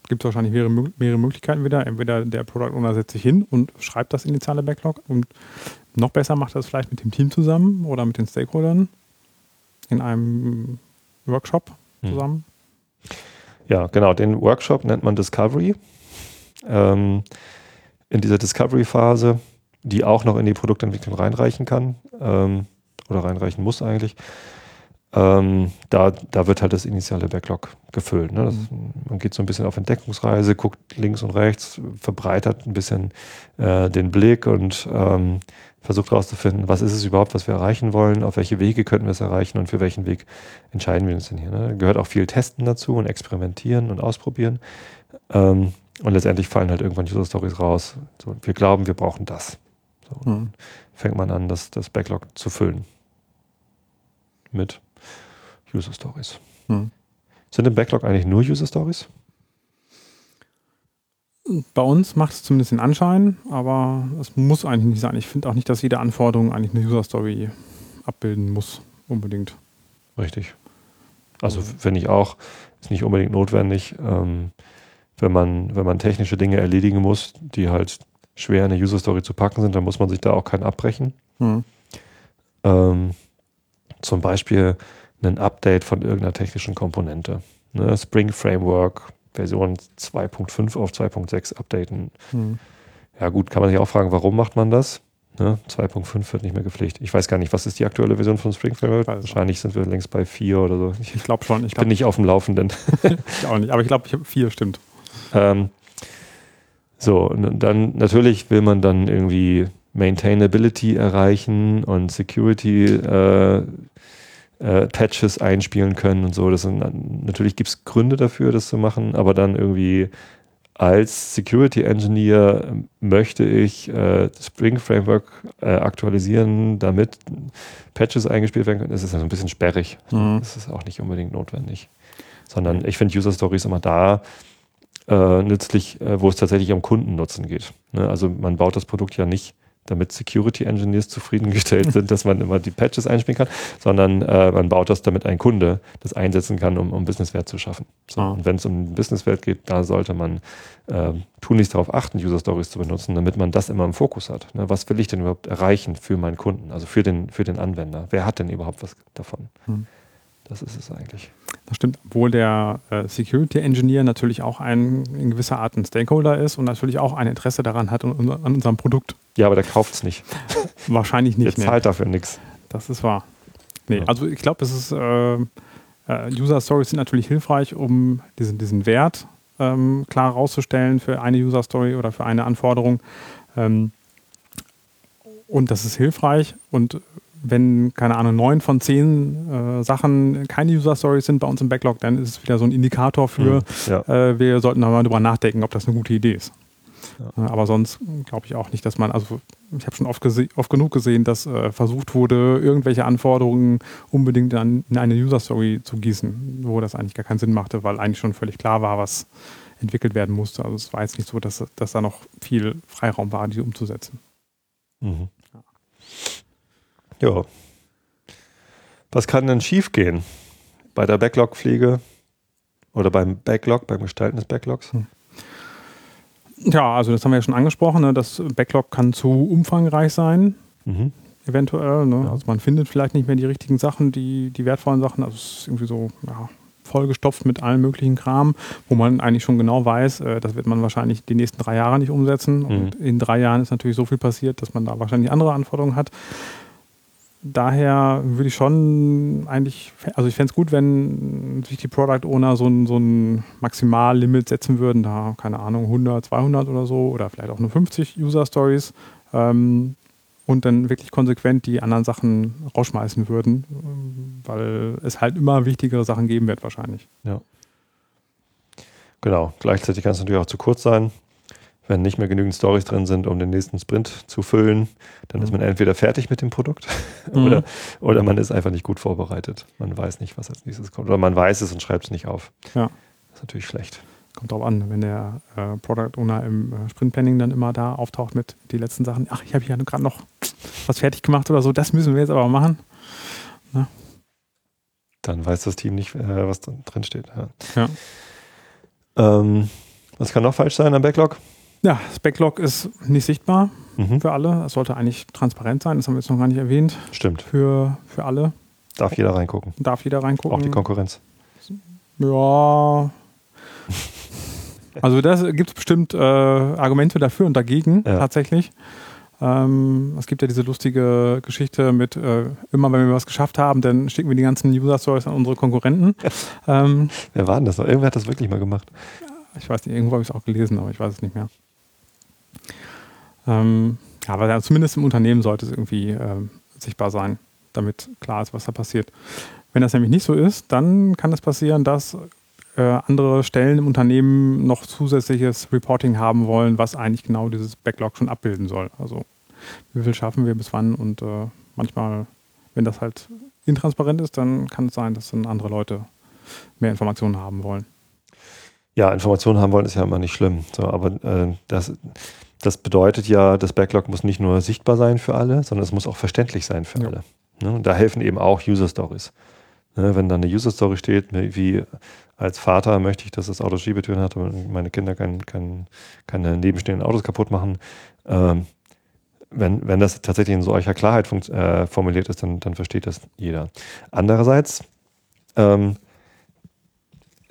gibt es wahrscheinlich mehrere, mehrere Möglichkeiten wieder. Entweder der Product Owner setzt sich hin und schreibt das initiale Backlog und noch besser macht er es vielleicht mit dem Team zusammen oder mit den Stakeholdern in einem Workshop hm. Zusammen? Ja, genau. Den Workshop nennt man Discovery. Ähm, in dieser Discovery-Phase, die auch noch in die Produktentwicklung reinreichen kann ähm, oder reinreichen muss eigentlich, ähm, da, da wird halt das initiale Backlog gefüllt. Ne? Das, Mhm. man geht so ein bisschen auf Entdeckungsreise, guckt links und rechts, verbreitert ein bisschen äh, den Blick und ähm, versucht herauszufinden, was ist es überhaupt, was wir erreichen wollen, auf welche Wege könnten wir es erreichen und für welchen Weg entscheiden wir uns denn hier. Ne? Gehört auch viel Testen dazu und Experimentieren und Ausprobieren. Ähm, und letztendlich fallen halt irgendwann User Stories raus. So, wir glauben, wir brauchen das. So, Mhm. fängt man an, das, das Backlog zu füllen. Mit User Stories. Mhm. Sind im Backlog eigentlich nur User Stories? Bei uns macht es zumindest den Anschein, aber es muss eigentlich nicht sein. Ich finde auch nicht, dass jede Anforderung eigentlich eine User Story abbilden muss, unbedingt. Richtig. Also finde ich auch, ist nicht unbedingt notwendig, ähm, wenn, man, wenn man technische Dinge erledigen muss, die halt schwer in eine User Story zu packen sind, dann muss man sich da auch keinen abbrechen. Mhm. Ähm, zum Beispiel ein Update von irgendeiner technischen Komponente. Ne? Spring Framework, Version 2.5 auf 2.6 updaten. Mhm. Ja gut, kann man sich auch fragen, warum macht man das? Ne? 2.5 wird nicht mehr gepflegt. Ich weiß gar nicht, was ist die aktuelle Version von Spring Framework? Wahrscheinlich sind wir längst bei 4 oder so. Ich, Ich glaube schon. Ich, glaub, bin nicht auf dem Laufenden. ich auch nicht. Aber ich glaube, ich habe vier, stimmt. Ähm, so, und dann natürlich will man dann irgendwie Maintainability erreichen und Security äh, äh, Patches einspielen können und so. Das sind, natürlich gibt es Gründe dafür, das zu machen, aber dann irgendwie als Security Engineer möchte ich äh, das Spring Framework äh, aktualisieren, damit Patches eingespielt werden können. Das ist ja so ein bisschen sperrig. Mhm. Das ist auch nicht unbedingt notwendig. Sondern ich finde User Stories immer da äh, nützlich, äh, wo es tatsächlich um Kundennutzen geht. Ne? Also man baut das Produkt ja nicht, damit Security Engineers zufriedengestellt sind, dass man immer die Patches einspielen kann, sondern äh, man baut das, damit ein Kunde das einsetzen kann, um, um Businesswert zu schaffen. So, Ah. Und wenn es um Businesswert geht, da sollte man äh, tunlichst darauf achten, User Stories zu benutzen, damit man das immer im Fokus hat. Ne? Was will ich denn überhaupt erreichen für meinen Kunden, also für den, für den Anwender? Wer hat denn überhaupt was davon? Hm. Das ist es eigentlich. Das stimmt, obwohl der äh, Security Engineer natürlich auch ein, in gewisser Art ein Stakeholder ist und natürlich auch ein Interesse daran hat an, an unserem Produkt. Ja, aber der kauft es nicht. Wahrscheinlich Der nicht. Nee, zahlt dafür nichts. das ist wahr. Nee, Ja. also ich glaube, es ist äh, äh, User Stories sind natürlich hilfreich, um diesen, diesen Wert ähm, klar herauszustellen für eine User Story oder für eine Anforderung. Ähm, und das ist hilfreich. Und wenn, keine Ahnung, neun von zehn äh, Sachen keine User Stories sind bei uns im Backlog, dann ist es wieder so ein Indikator für, Ja. äh, wir sollten da mal drüber nachdenken, ob das eine gute Idee ist. Ja. Äh, Aber sonst glaube ich auch nicht, dass man, also ich habe schon oft, oft genug gesehen, dass äh, versucht wurde, irgendwelche Anforderungen unbedingt an, in eine User Story zu gießen, wo das eigentlich gar keinen Sinn machte, weil eigentlich schon völlig klar war, was entwickelt werden musste. Also es war jetzt nicht so, dass, dass da noch viel Freiraum war, die umzusetzen. Mhm. Ja. Was kann denn schiefgehen bei der Backlog-Pflege oder beim Backlog, beim Gestalten des Backlogs? Ja, also das haben wir ja schon angesprochen. Ne? Das Backlog kann zu umfangreich sein. Mhm. eventuell. Ne? Ja. Also man findet vielleicht nicht mehr die richtigen Sachen, die, die wertvollen Sachen. Also es ist irgendwie so ja, vollgestopft mit allem möglichen Kram, wo man eigentlich schon genau weiß, äh, das wird man wahrscheinlich die nächsten drei Jahre nicht umsetzen. Und in drei Jahren ist natürlich so viel passiert, dass man da wahrscheinlich andere Anforderungen hat. Daher würde ich schon eigentlich, also ich fände es gut, wenn sich die Product Owner so ein, so ein Maximallimit setzen würden, da, keine Ahnung, 100, 200 oder so, oder vielleicht auch nur 50 User Stories. Ähm, und dann wirklich konsequent die anderen Sachen rausschmeißen würden, weil es halt immer wichtigere Sachen geben wird wahrscheinlich. Genau. Gleichzeitig kann es natürlich auch zu kurz sein. Wenn nicht mehr genügend Stories drin sind, um den nächsten Sprint zu füllen, dann ist man entweder fertig mit dem Produkt Mhm. oder, oder man ist einfach nicht gut vorbereitet. Man weiß nicht, was als nächstes kommt. Oder man weiß es und schreibt es nicht auf. Ja. Das ist natürlich schlecht. Kommt drauf an, wenn der äh, Product Owner im äh, Sprint Planning dann immer da auftaucht mit die letzten Sachen. Ach, ich habe hier gerade noch was fertig gemacht oder so, das müssen wir jetzt aber machen. Dann weiß das Team nicht, äh, was drin drin steht. Ja. Ja. Ähm, was kann noch falsch sein am Backlog? Ja, das Backlog ist nicht sichtbar Mhm. für alle. Es sollte eigentlich transparent sein, das haben wir jetzt noch gar nicht erwähnt. Stimmt. Für, für alle Darf jeder reingucken. darf jeder reingucken. Auch die Konkurrenz. Ja. Also das gibt es bestimmt äh, Argumente dafür und dagegen Ja. tatsächlich. Ähm, es gibt ja diese lustige Geschichte mit, äh, immer wenn wir was geschafft haben, dann schicken wir die ganzen User-Stories an unsere Konkurrenten. ähm, Wer war denn das? Irgendwer hat das wirklich mal gemacht. Ich weiß nicht, irgendwo habe ich es auch gelesen, aber ich weiß es nicht mehr. Ähm, aber zumindest im Unternehmen sollte es irgendwie äh, sichtbar sein, damit klar ist, was da passiert. Wenn das nämlich nicht so ist, dann kann es passieren, dass äh, andere Stellen im Unternehmen noch zusätzliches Reporting haben wollen, was eigentlich genau dieses Backlog schon abbilden soll. Also wie viel schaffen wir bis wann und äh, manchmal, wenn das halt intransparent ist, dann kann es sein, dass dann andere Leute mehr Informationen haben wollen. Ja, Informationen haben wollen ist ja immer nicht schlimm. So, aber äh, das, das bedeutet ja, das Backlog muss nicht nur sichtbar sein für alle, sondern es muss auch verständlich sein für ja. alle. Ne? Und da helfen eben auch User Stories. Ne? Wenn da eine User Story steht, wie als Vater möchte ich, dass das Auto Schiebetüren hat und meine Kinder kein, kein, keine nebenstehenden Autos kaputt machen. Ähm, wenn, wenn das tatsächlich in solcher Klarheit äh, formuliert ist, dann, dann versteht das jeder. Andererseits ähm,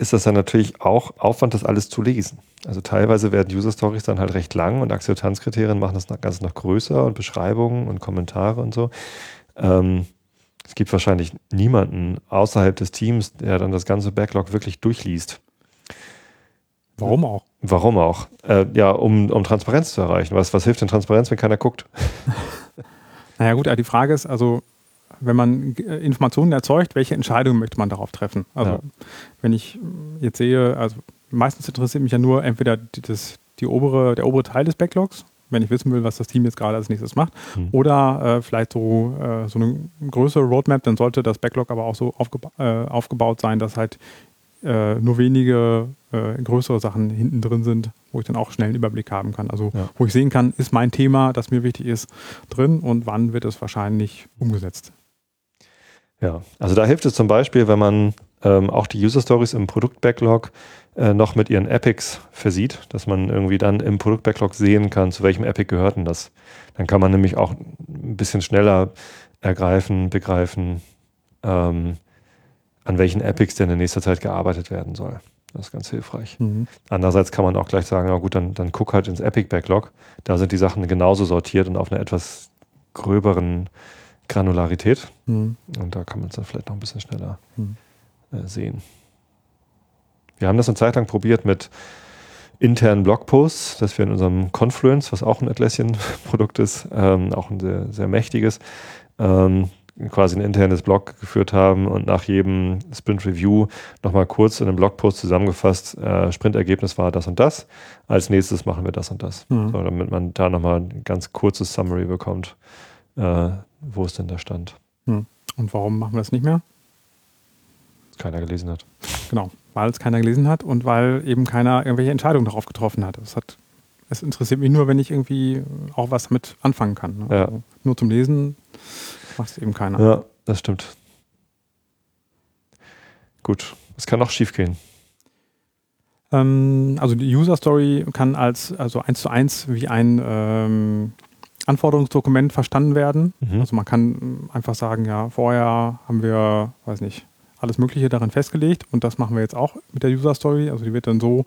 ist das dann natürlich auch Aufwand, das alles zu lesen. Also teilweise werden User Stories dann halt recht lang und Akzeptanzkriterien machen das Ganze noch größer und Beschreibungen und Kommentare und so. Ähm, es gibt wahrscheinlich niemanden außerhalb des Teams, der dann das ganze Backlog wirklich durchliest. Warum auch? Warum auch? Äh, ja, um, um Transparenz zu erreichen. Was, was hilft denn Transparenz, wenn keiner guckt? naja gut, die Frage ist also, wenn man äh, Informationen erzeugt, welche Entscheidungen möchte man darauf treffen? Also ja. wenn ich jetzt sehe, also meistens interessiert mich ja nur entweder das, die obere, der obere Teil des Backlogs, wenn ich wissen will, was das Team jetzt gerade als nächstes macht. Mhm. Oder äh, vielleicht so, äh, so eine größere Roadmap, dann sollte das Backlog aber auch so aufgeba äh, aufgebaut sein, dass halt äh, nur wenige äh, größere Sachen hinten drin sind, wo ich dann auch schnell einen Überblick haben kann. Also ja. wo ich sehen kann, ist mein Thema, das mir wichtig ist, drin und wann wird es wahrscheinlich umgesetzt. Ja, also da hilft es zum Beispiel, wenn man ähm, auch die User Stories im Produkt-Backlog äh, noch mit ihren Epics versieht, dass man irgendwie dann im Produkt-Backlog sehen kann, zu welchem Epic gehört denn das. Dann kann man nämlich auch ein bisschen schneller ergreifen, begreifen, ähm, an welchen Epics denn in nächster Zeit gearbeitet werden soll. Das ist ganz hilfreich. Mhm. Andererseits kann man auch gleich sagen, na gut, dann, dann guck halt ins Epic-Backlog. Da sind die Sachen genauso sortiert und auf einer etwas gröberen Granularität. Mhm. Und da kann man es dann vielleicht noch ein bisschen schneller mhm. äh, sehen. Wir haben das eine Zeit lang probiert mit internen Blogposts, dass wir in unserem Confluence, was auch ein Atlassian-Produkt ist, ähm, auch ein sehr, sehr mächtiges, ähm, quasi ein internes Blog geführt haben und nach jedem Sprint Review nochmal kurz in einem Blogpost zusammengefasst, äh, Sprintergebnis war das und das, als nächstes machen wir das und das. Mhm. So, damit man da nochmal ein ganz kurzes Summary bekommt, äh, wo ist denn der Stand. Mhm. Und warum machen wir das nicht mehr? Keiner gelesen hat. Genau weil es keiner gelesen hat und weil eben keiner irgendwelche Entscheidungen darauf getroffen hat. Es, hat, es interessiert mich nur, wenn ich irgendwie auch was damit anfangen kann. Ne? Ja. Also nur zum Lesen macht es eben keiner. Ja, das stimmt. Gut, es kann auch schief gehen. Ähm, also die User Story kann als also eins zu eins wie ein ähm, Anforderungsdokument verstanden werden. Mhm. Also man kann einfach sagen, ja, vorher haben wir, weiß nicht, alles Mögliche darin festgelegt und das machen wir jetzt auch mit der User Story. Also die wird dann so,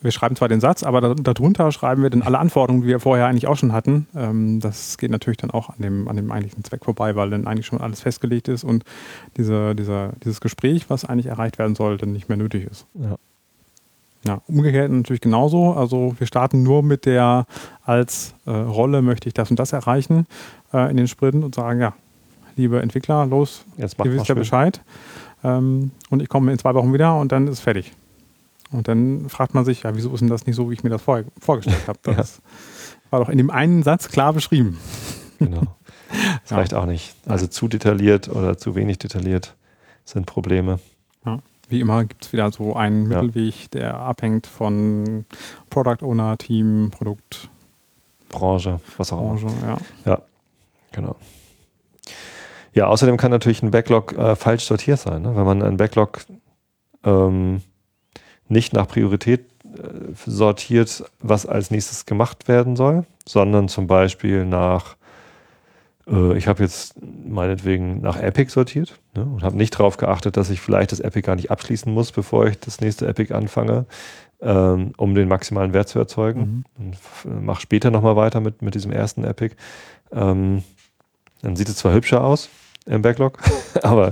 wir schreiben zwar den Satz, aber da, darunter schreiben wir dann alle Anforderungen, die wir vorher eigentlich auch schon hatten. Ähm, das geht natürlich dann auch an dem, an dem eigentlichen Zweck vorbei, weil dann eigentlich schon alles festgelegt ist und diese, dieser, dieses Gespräch, was eigentlich erreicht werden soll, dann nicht mehr nötig ist. Ja. Ja, umgekehrt natürlich genauso. Also wir starten nur mit der als äh, Rolle möchte ich das und das erreichen äh, in den Sprinten und sagen, ja, liebe Entwickler, los, Jetzt ihr wisst ja Bescheid. Ähm, und ich komme in zwei Wochen wieder und dann ist es fertig. Und dann fragt man sich, ja, wieso ist denn das nicht so, wie ich mir das vor, vorgestellt habe? Das ja. war doch in dem einen Satz klar beschrieben. Genau. Das ja. reicht auch nicht. Also zu detailliert oder zu wenig detailliert sind Probleme. Ja. Wie immer gibt es wieder so einen Mittelweg, der abhängt von Product Owner, Team, Produkt. Branche, was auch immer. Branche, ja. Ja, genau. Ja, außerdem kann natürlich ein Backlog äh, falsch sortiert sein. Ne? Wenn man einen Backlog ähm, nicht nach Priorität äh, sortiert, was als nächstes gemacht werden soll, sondern zum Beispiel nach, äh, ich habe jetzt meinetwegen nach Epic sortiert ne? und habe nicht darauf geachtet, dass ich vielleicht das Epic gar nicht abschließen muss, bevor ich das nächste Epic anfange. ähm, um den maximalen Wert zu erzeugen. Mhm. Und mach später nochmal weiter mit, mit diesem ersten Epic. Ähm, dann sieht es zwar hübscher aus im Backlog, aber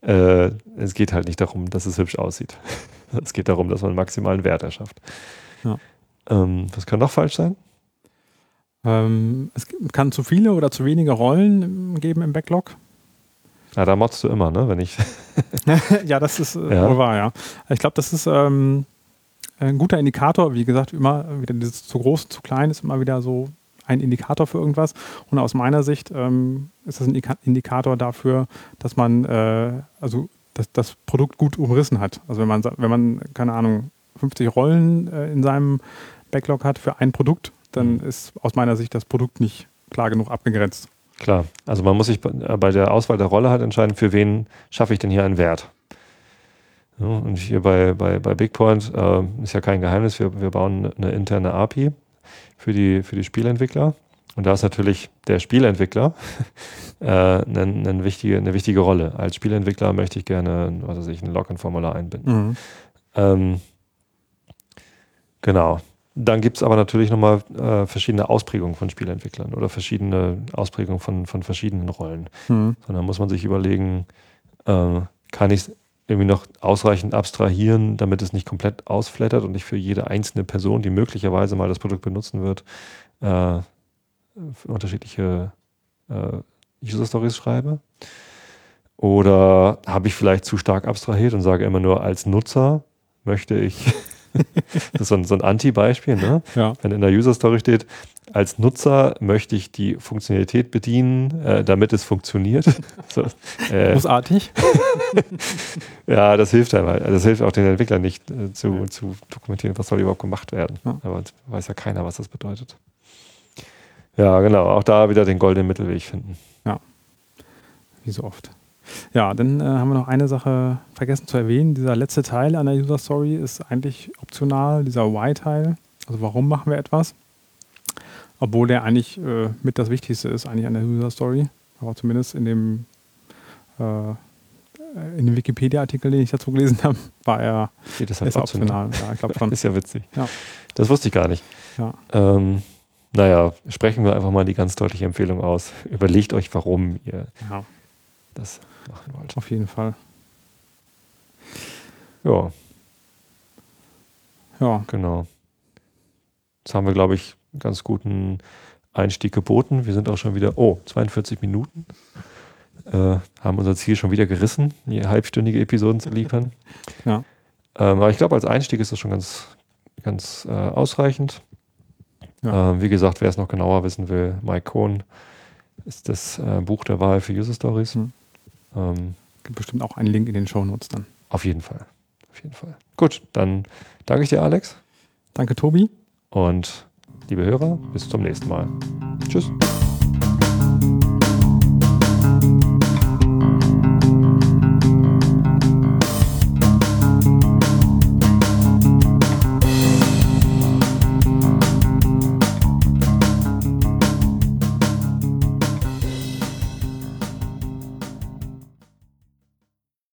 äh, es geht halt nicht darum, dass es hübsch aussieht. Es geht darum, dass man maximalen Wert erschafft. Ja. Ähm, was kann noch falsch sein? Ähm, es kann zu viele oder zu wenige Rollen geben im Backlog. Ja, da motzt du immer, ne? Wenn ich. ja, das ist äh, Ja. wohl wahr, ja. Ich glaube, das ist ähm, ein guter Indikator. Wie gesagt, immer wieder dieses zu groß, zu klein ist immer wieder so ein Indikator für irgendwas. Und aus meiner Sicht ähm, ist das ein Ika- Indikator dafür, dass man äh, also das, das Produkt gut umrissen hat. Also wenn man wenn man keine Ahnung 50 Rollen äh, in seinem Backlog hat für ein Produkt, dann Mhm. ist aus meiner Sicht das Produkt nicht klar genug abgegrenzt. Klar, also man muss sich bei äh, bei der Auswahl der Rolle halt entscheiden, für wen schaffe ich denn hier einen Wert. Ja, und hier bei, bei, bei BigPoint äh, ist ja kein Geheimnis, wir, wir bauen eine interne API für die, für die Spielentwickler. Und da ist natürlich der Spielentwickler äh, eine, eine, wichtige, eine wichtige Rolle. Als Spielentwickler möchte ich gerne was weiß ich, ein Login-Formular einbinden. Mhm. Ähm, genau. Dann gibt es aber natürlich nochmal äh, verschiedene Ausprägungen von Spielentwicklern oder verschiedene Ausprägungen von, von verschiedenen Rollen. Mhm. Sondern muss man sich überlegen, äh, kann ich es irgendwie noch ausreichend abstrahieren, damit es nicht komplett ausflattert und ich für jede einzelne Person, die möglicherweise mal das Produkt benutzen wird, äh, unterschiedliche äh, User Stories schreibe? Oder habe ich vielleicht zu stark abstrahiert und sage immer nur, als Nutzer möchte ich, das ist so ein, so ein Anti-Beispiel, ne? Ja. wenn in der User Story steht, als Nutzer möchte ich die Funktionalität bedienen, äh, damit es funktioniert. so, äh, Großartig. ja, das hilft einmal. Das hilft auch den Entwicklern nicht äh, zu, zu dokumentieren, was soll überhaupt gemacht werden. Ja. Aber es weiß ja keiner, was das bedeutet. Ja, genau. Auch da wieder den goldenen Mittelweg finden. Wie so oft. Ja, dann äh, haben wir noch eine Sache vergessen zu erwähnen. Dieser letzte Teil an der User Story ist eigentlich optional, dieser Why-Teil. Also warum machen wir etwas? Obwohl der eigentlich äh, mit das Wichtigste ist, eigentlich an der User Story. Aber zumindest in dem, äh, in dem Wikipedia-Artikel, den ich dazu gelesen habe, war er Geht das halt ist optional. Ja, ich glaube schon. Ist ja witzig. Ja. Das wusste ich gar nicht. Ja. Ähm, naja, sprechen wir einfach mal die ganz deutliche Empfehlung aus. Überlegt euch, warum ihr ja, das machen wollt. auf jeden Fall. Ja, Ja, genau. Jetzt haben wir, glaube ich, einen ganz guten Einstieg geboten. Wir sind auch schon wieder, oh, 42 Minuten. Äh, haben unser Ziel schon wieder gerissen, halbstündige Episoden zu liefern. Ja. Ähm, aber ich glaube, als Einstieg ist das schon ganz, ganz äh, ausreichend. Ja. Ähm, wie gesagt, wer es noch genauer wissen will, Mike Cohn ist das äh, Buch der Wahl für User Stories. Hm. Ähm, gibt bestimmt auch einen Link in den Shownotes dann. auf jeden Fall. Auf jeden Fall. Gut, dann danke ich dir, Alex. Danke, Tobi. Und liebe Hörer, bis zum nächsten Mal. Tschüss.